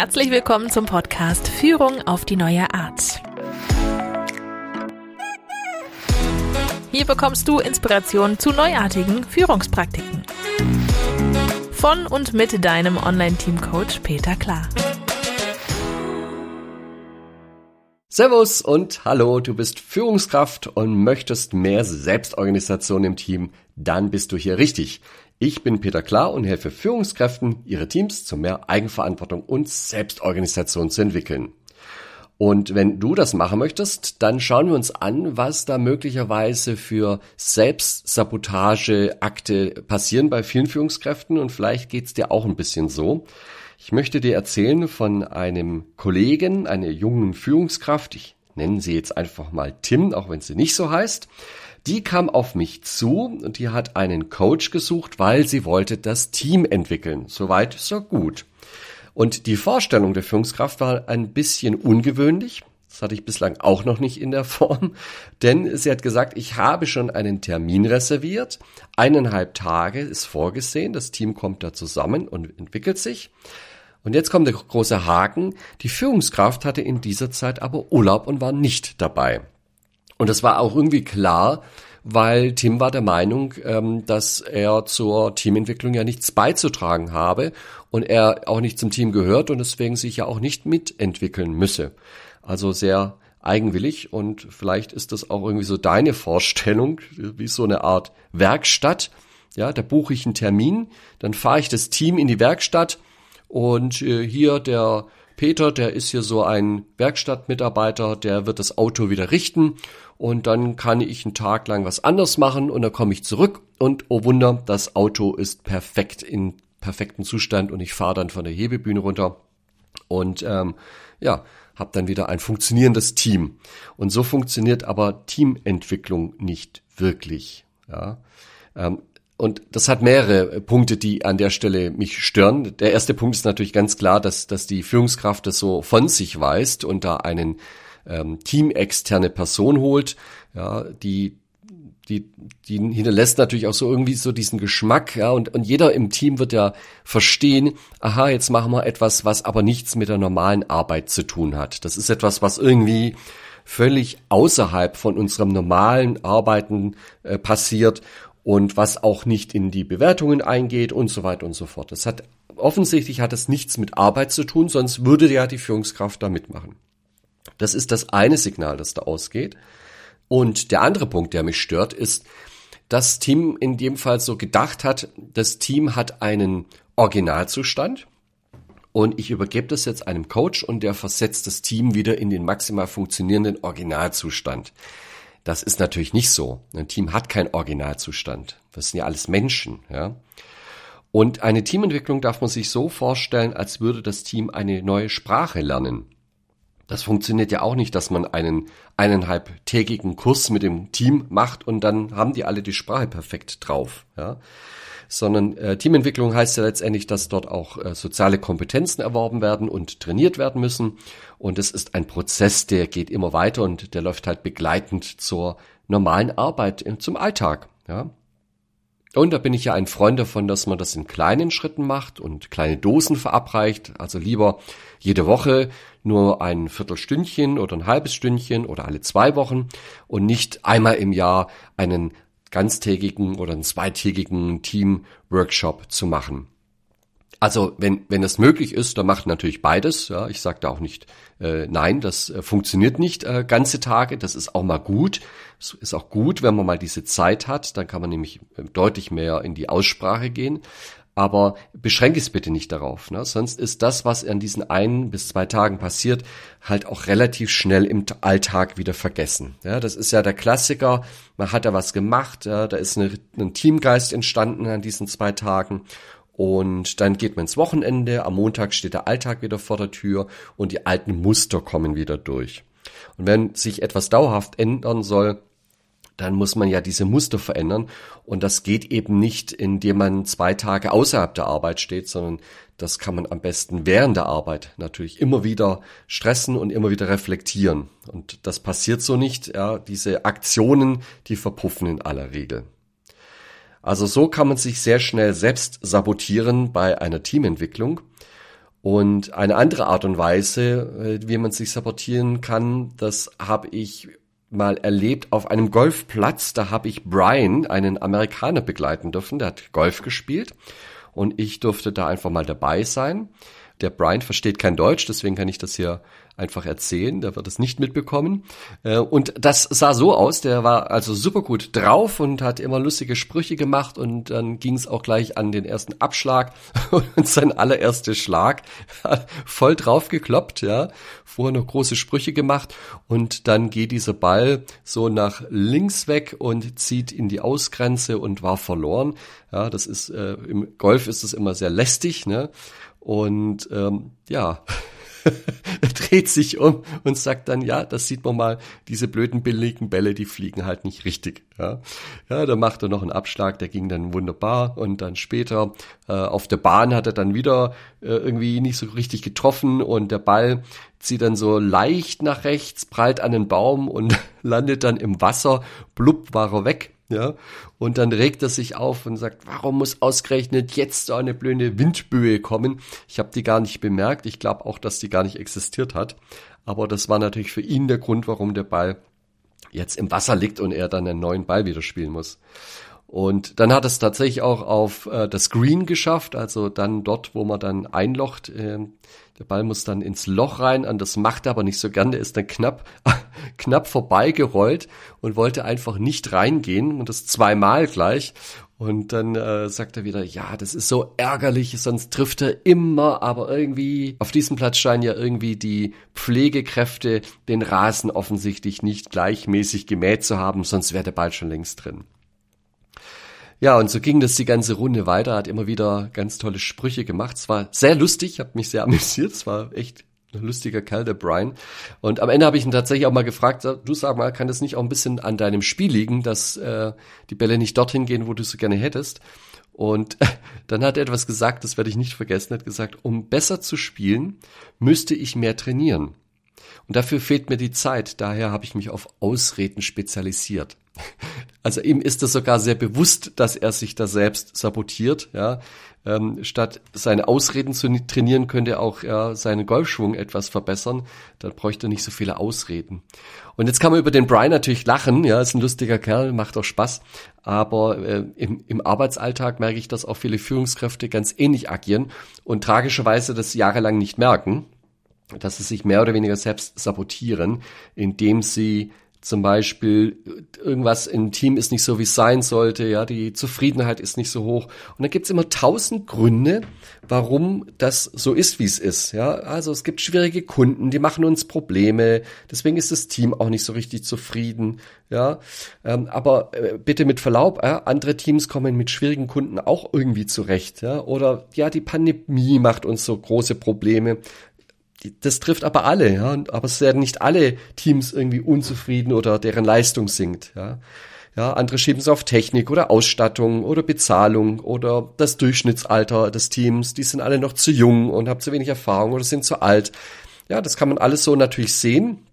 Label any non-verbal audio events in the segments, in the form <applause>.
Herzlich willkommen zum Podcast Führung auf die neue Art. Hier bekommst du Inspiration zu neuartigen Führungspraktiken. Von und mit deinem Online-Team-Coach Peter Klar. Servus und hallo, du bist Führungskraft und möchtest mehr Selbstorganisation im Team, dann bist du hier richtig. Ich bin Peter Klar und helfe Führungskräften, ihre Teams zu mehr Eigenverantwortung und Selbstorganisation zu entwickeln. Und wenn du das machen möchtest, dann schauen wir uns an, was da möglicherweise für Selbstsabotageakte passieren bei vielen Führungskräften und vielleicht geht's dir auch ein bisschen so. Ich möchte dir erzählen von einem Kollegen, einer jungen Führungskraft, ich nenne sie jetzt einfach mal Tim, auch wenn sie nicht so heißt. Die kam auf mich zu und die hat einen Coach gesucht, weil sie wollte das Team entwickeln. Soweit so gut. Und die Vorstellung der Führungskraft war ein bisschen ungewöhnlich. Das hatte ich bislang auch noch nicht in der <laughs> Form, denn sie hat gesagt, ich habe schon einen Termin reserviert. Eineinhalb Tage ist vorgesehen. Das Team kommt da zusammen und entwickelt sich. Und jetzt kommt der große Haken. Die Führungskraft hatte in dieser Zeit aber Urlaub und war nicht dabei. Und das war auch irgendwie klar, weil Tim war der Meinung, ähm, dass er zur Teamentwicklung ja nichts beizutragen habe und er auch nicht zum Team gehört und deswegen sich ja auch nicht mitentwickeln müsse. Also sehr eigenwillig und vielleicht ist das auch irgendwie so deine Vorstellung, wie so eine Art Werkstatt. Ja, da buche ich einen Termin, dann fahre ich das Team in die Werkstatt und äh, hier der Peter, der ist hier so ein Werkstattmitarbeiter, der wird das Auto wieder richten und dann kann ich einen Tag lang was anders machen und dann komme ich zurück und oh Wunder, das Auto ist perfekt in perfektem Zustand und ich fahre dann von der Hebebühne runter und ähm, ja, habe dann wieder ein funktionierendes Team. Und so funktioniert aber Teamentwicklung nicht wirklich. Ja. Ähm, und das hat mehrere Punkte, die an der Stelle mich stören. Der erste Punkt ist natürlich ganz klar, dass, dass die Führungskraft das so von sich weist und da einen ähm, teamexterne Person holt, ja, die die, die hinterlässt natürlich auch so irgendwie so diesen Geschmack, ja, und, und jeder im Team wird ja verstehen, aha, jetzt machen wir etwas, was aber nichts mit der normalen Arbeit zu tun hat. Das ist etwas, was irgendwie völlig außerhalb von unserem normalen Arbeiten äh, passiert und was auch nicht in die Bewertungen eingeht und so weiter und so fort. Das hat offensichtlich hat es nichts mit Arbeit zu tun, sonst würde ja die Führungskraft da mitmachen. Das ist das eine Signal, das da ausgeht. Und der andere Punkt, der mich stört, ist, dass Team in dem Fall so gedacht hat, das Team hat einen Originalzustand und ich übergebe das jetzt einem Coach und der versetzt das Team wieder in den maximal funktionierenden Originalzustand. Das ist natürlich nicht so. Ein Team hat keinen Originalzustand. Das sind ja alles Menschen, ja. Und eine Teamentwicklung darf man sich so vorstellen, als würde das Team eine neue Sprache lernen. Das funktioniert ja auch nicht, dass man einen eineinhalbtägigen Kurs mit dem Team macht und dann haben die alle die Sprache perfekt drauf, ja. Sondern äh, Teamentwicklung heißt ja letztendlich, dass dort auch äh, soziale Kompetenzen erworben werden und trainiert werden müssen. Und es ist ein Prozess, der geht immer weiter und der läuft halt begleitend zur normalen Arbeit, zum Alltag, ja. Und da bin ich ja ein Freund davon, dass man das in kleinen Schritten macht und kleine Dosen verabreicht. Also lieber jede Woche nur ein Viertelstündchen oder ein halbes Stündchen oder alle zwei Wochen und nicht einmal im Jahr einen ganztägigen oder einen zweitägigen Team-Workshop zu machen. Also wenn, wenn es möglich ist, dann macht natürlich beides. Ja, ich sage da auch nicht äh, nein, das äh, funktioniert nicht äh, ganze Tage. Das ist auch mal gut. Es ist auch gut, wenn man mal diese Zeit hat. Dann kann man nämlich äh, deutlich mehr in die Aussprache gehen. Aber beschränke es bitte nicht darauf. Ne? Sonst ist das, was an diesen ein bis zwei Tagen passiert, halt auch relativ schnell im Alltag wieder vergessen. Ja, das ist ja der Klassiker. Man hat da was gemacht. Ja, da ist eine, ein Teamgeist entstanden an diesen zwei Tagen. Und dann geht man ins Wochenende, am Montag steht der Alltag wieder vor der Tür und die alten Muster kommen wieder durch. Und wenn sich etwas dauerhaft ändern soll, dann muss man ja diese Muster verändern. Und das geht eben nicht, indem man zwei Tage außerhalb der Arbeit steht, sondern das kann man am besten während der Arbeit natürlich immer wieder stressen und immer wieder reflektieren. Und das passiert so nicht. Ja, diese Aktionen, die verpuffen in aller Regel. Also so kann man sich sehr schnell selbst sabotieren bei einer Teamentwicklung. Und eine andere Art und Weise, äh, wie man sich sabotieren kann, das habe ich mal erlebt auf einem Golfplatz. Da habe ich Brian, einen Amerikaner, begleiten dürfen. Der hat Golf gespielt und ich durfte da einfach mal dabei sein. Der Brian versteht kein Deutsch, deswegen kann ich das hier einfach erzählen, der wird es nicht mitbekommen. Äh, und das sah so aus, der war also super gut drauf und hat immer lustige Sprüche gemacht und dann ging es auch gleich an den ersten Abschlag <laughs> und sein allererster Schlag voll drauf gekloppt, ja, vorher noch große Sprüche gemacht und dann geht dieser Ball so nach links weg und zieht in die Ausgrenze und war verloren. Ja, das ist äh, im Golf ist es immer sehr lästig, ne? Und ähm, ja, <laughs> dreht sich um und sagt dann, ja, das sieht man mal, diese blöden billigen Bälle, die fliegen halt nicht richtig. Ja, ja da macht er noch einen Abschlag, der ging dann wunderbar und dann später äh, auf der Bahn hat er dann wieder äh, irgendwie nicht so richtig getroffen und der Ball zieht dann so leicht nach rechts, prallt an den Baum und <laughs> landet dann im Wasser, blub war er weg ja, und dann regt er sich auf und sagt, warum muss ausgerechnet jetzt so eine blöde Windböe kommen? Ich habe die gar nicht bemerkt. Ich glaube auch, dass die gar nicht existiert hat. Aber das war natürlich für ihn der Grund, warum der Ball jetzt im Wasser liegt und er dann einen neuen Ball wieder spielen muss. Und dann hat es tatsächlich auch auf äh, das Green geschafft, also dann dort, wo man dann einlocht. Äh, der Ball muss dann ins Loch rein, und das macht er aber nicht so gern. Der ist dann knapp, <laughs> knapp vorbeigerollt und wollte einfach nicht reingehen und das zweimal gleich. Und dann äh, sagt er wieder, ja, das ist so ärgerlich, sonst trifft er immer, aber irgendwie auf diesem Platz scheinen ja irgendwie die Pflegekräfte den Rasen offensichtlich nicht gleichmäßig gemäht zu haben, sonst wäre der Ball schon längst drin. Ja, und so ging das die ganze Runde weiter, hat immer wieder ganz tolle Sprüche gemacht. Es war sehr lustig, hat mich sehr <laughs> amüsiert, es war echt ein lustiger Kerl, der Brian. Und am Ende habe ich ihn tatsächlich auch mal gefragt, du sag mal, kann das nicht auch ein bisschen an deinem Spiel liegen, dass äh, die Bälle nicht dorthin gehen, wo du so gerne hättest? Und <laughs> dann hat er etwas gesagt, das werde ich nicht vergessen, er hat gesagt, um besser zu spielen, müsste ich mehr trainieren. Und dafür fehlt mir die Zeit, daher habe ich mich auf Ausreden spezialisiert. <laughs> Also ihm ist es sogar sehr bewusst, dass er sich da selbst sabotiert. Ja, ähm, statt seine Ausreden zu trainieren, könnte er auch ja, seinen Golfschwung etwas verbessern. Dann bräuchte er nicht so viele Ausreden. Und jetzt kann man über den Brian natürlich lachen. Ja, ist ein lustiger Kerl, macht auch Spaß. Aber äh, im, im Arbeitsalltag merke ich, dass auch viele Führungskräfte ganz ähnlich agieren und tragischerweise das jahrelang nicht merken dass sie sich mehr oder weniger selbst sabotieren, indem sie zum Beispiel irgendwas im Team ist nicht so, wie es sein sollte, ja, die Zufriedenheit ist nicht so hoch. Und da gibt's immer tausend Gründe, warum das so ist, wie es ist. Ja, also es gibt schwierige Kunden, die machen uns Probleme, deswegen ist das Team auch nicht so richtig zufrieden. Ja, ähm, aber äh, bitte mit Verlaub, äh, andere Teams kommen mit schwierigen Kunden auch irgendwie zurecht. Ja, oder ja, die Pandemie macht uns so große Probleme das trifft aber alle, ja, aber es werden nicht alle Teams irgendwie unzufrieden oder deren Leistung sinkt, ja. Ja, andere schieben es auf Technik oder Ausstattung oder Bezahlung oder das Durchschnittsalter des Teams. Die sind alle noch zu jung und haben zu wenig Erfahrung oder sind zu alt. Ja, das kann man alles so natürlich sehen.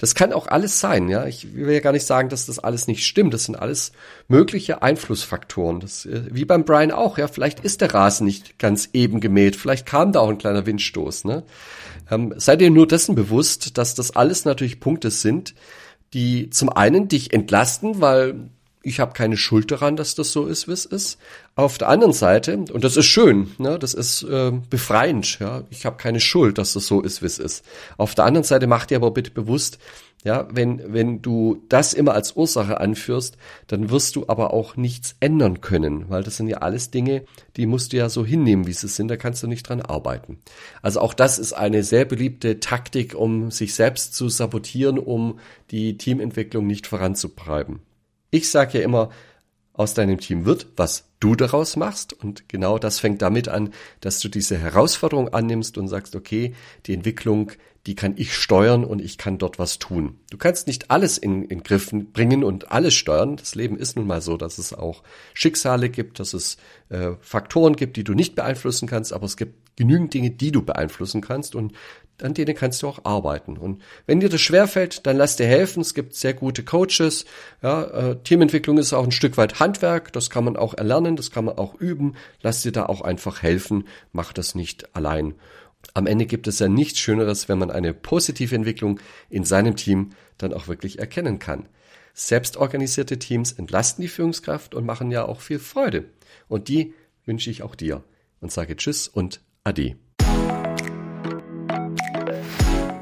Das kann auch alles sein, ja. Ich will ja gar nicht sagen, dass das alles nicht stimmt. Das sind alles mögliche Einflussfaktoren. Das, äh, wie beim Brian auch, ja. Vielleicht ist der Rasen nicht ganz eben gemäht. Vielleicht kam da auch ein kleiner Windstoß, ne. Ähm, sei dir nur dessen bewusst, dass das alles natürlich Punkte sind, die zum einen dich entlasten, weil ich habe keine Schuld daran, dass das so ist, wie es ist. Auf der anderen Seite, und das ist schön, ne, das ist äh, befreiend, ja, ich habe keine Schuld, dass das so ist, wie es ist. Auf der anderen Seite mach dir aber bitte bewusst, ja, wenn, wenn du das immer als Ursache anführst, dann wirst du aber auch nichts ändern können, weil das sind ja alles Dinge, die musst du ja so hinnehmen, wie sie sind, da kannst du nicht dran arbeiten. Also auch das ist eine sehr beliebte Taktik, um sich selbst zu sabotieren, um die Teamentwicklung nicht voranzutreiben. Ich sage ja immer, aus deinem Team wird, was du daraus machst. Und genau das fängt damit an, dass du diese Herausforderung annimmst und sagst, okay, die Entwicklung, die kann ich steuern und ich kann dort was tun. Du kannst nicht alles in, in Griffen bringen und alles steuern. Das Leben ist nun mal so, dass es auch Schicksale gibt, dass es äh, Faktoren gibt, die du nicht beeinflussen kannst, aber es gibt genügend Dinge, die du beeinflussen kannst und an denen kannst du auch arbeiten. Und wenn dir das schwerfällt, dann lass dir helfen. Es gibt sehr gute Coaches. Ja, äh, Teamentwicklung ist auch ein Stück weit Handwerk. Das kann man auch erlernen, das kann man auch üben. Lass dir da auch einfach helfen. Mach das nicht allein. Am Ende gibt es ja nichts Schöneres, wenn man eine positive Entwicklung in seinem Team dann auch wirklich erkennen kann. Selbstorganisierte Teams entlasten die Führungskraft und machen ja auch viel Freude. Und die wünsche ich auch dir und sage Tschüss und Ade.